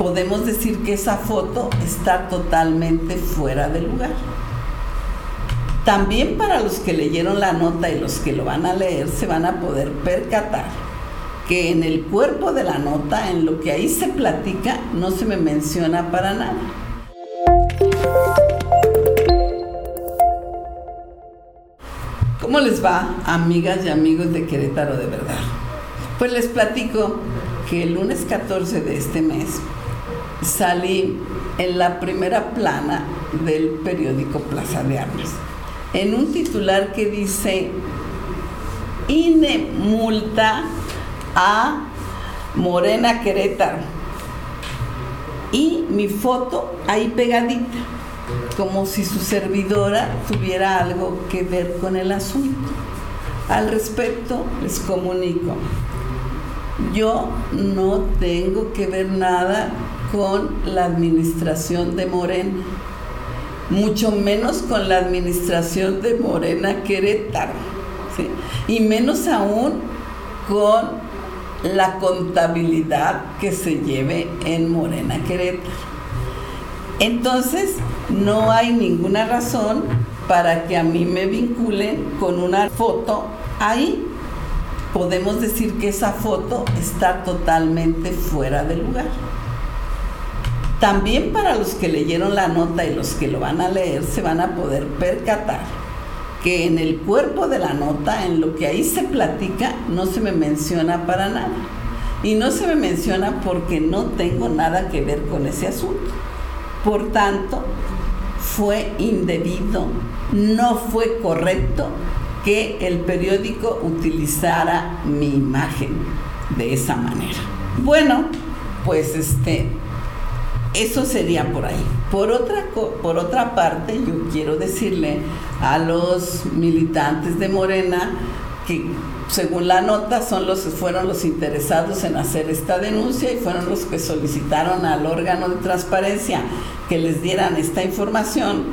podemos decir que esa foto está totalmente fuera de lugar. También para los que leyeron la nota y los que lo van a leer se van a poder percatar que en el cuerpo de la nota, en lo que ahí se platica, no se me menciona para nada. ¿Cómo les va, amigas y amigos de Querétaro de verdad? Pues les platico que el lunes 14 de este mes salí en la primera plana del periódico Plaza de Armas, en un titular que dice, INE multa a Morena Querétaro. Y mi foto ahí pegadita, como si su servidora tuviera algo que ver con el asunto. Al respecto, les comunico, yo no tengo que ver nada con la administración de Morena, mucho menos con la administración de Morena Querétaro, y menos aún con la contabilidad que se lleve en Morena Querétaro. Entonces, no hay ninguna razón para que a mí me vinculen con una foto ahí. Podemos decir que esa foto está totalmente fuera de lugar. También para los que leyeron la nota y los que lo van a leer se van a poder percatar que en el cuerpo de la nota, en lo que ahí se platica, no se me menciona para nada. Y no se me menciona porque no tengo nada que ver con ese asunto. Por tanto, fue indebido, no fue correcto que el periódico utilizara mi imagen de esa manera. Bueno, pues este, eso sería por ahí. Por otra, por otra parte, yo quiero decirle a los militantes de Morena que según la nota son los fueron los interesados en hacer esta denuncia y fueron los que solicitaron al órgano de transparencia que les dieran esta información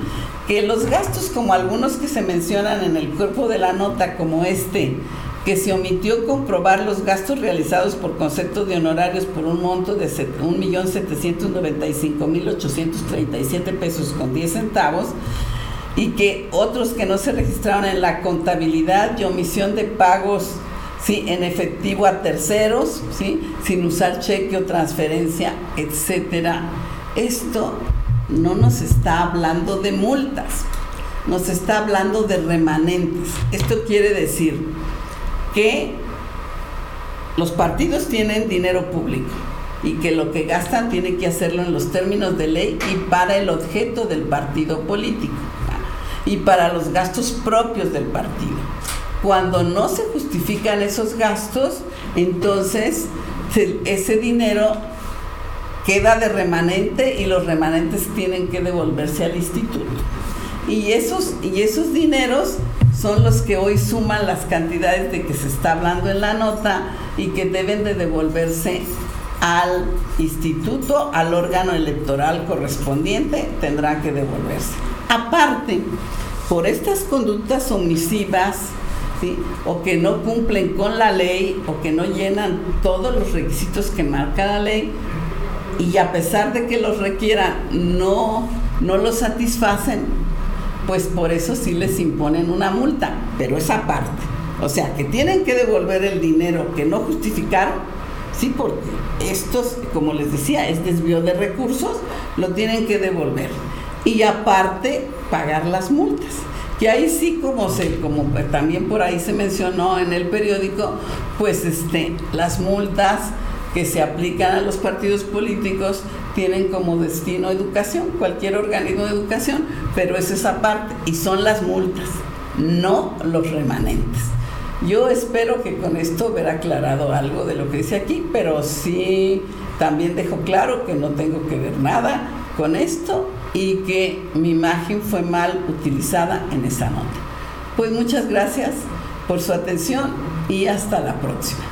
que los gastos como algunos que se mencionan en el cuerpo de la nota como este que se omitió comprobar los gastos realizados por concepto de honorarios por un monto de 1.795.837 pesos con 10 centavos y que otros que no se registraron en la contabilidad y omisión de pagos ¿sí? en efectivo a terceros, ¿sí? sin usar cheque o transferencia, etcétera. Esto no nos está hablando de multas, nos está hablando de remanentes. Esto quiere decir que los partidos tienen dinero público y que lo que gastan tiene que hacerlo en los términos de ley y para el objeto del partido político y para los gastos propios del partido. Cuando no se justifican esos gastos, entonces ese dinero queda de remanente y los remanentes tienen que devolverse al instituto. Y esos, y esos dineros son los que hoy suman las cantidades de que se está hablando en la nota y que deben de devolverse al instituto, al órgano electoral correspondiente, tendrá que devolverse. Aparte, por estas conductas omisivas, o que no cumplen con la ley, o que no llenan todos los requisitos que marca la ley, y a pesar de que los requieran, no, no los satisfacen, pues por eso sí les imponen una multa, pero esa parte. O sea, que tienen que devolver el dinero que no justificaron, sí, porque estos, como les decía, es desvío de recursos, lo tienen que devolver. Y aparte, pagar las multas. Que ahí sí, como se, como también por ahí se mencionó en el periódico, pues este, las multas que se aplican a los partidos políticos tienen como destino educación, cualquier organismo de educación, pero es esa parte y son las multas, no los remanentes. Yo espero que con esto ver aclarado algo de lo que dice aquí, pero sí también dejo claro que no tengo que ver nada con esto y que mi imagen fue mal utilizada en esa nota. Pues muchas gracias por su atención y hasta la próxima.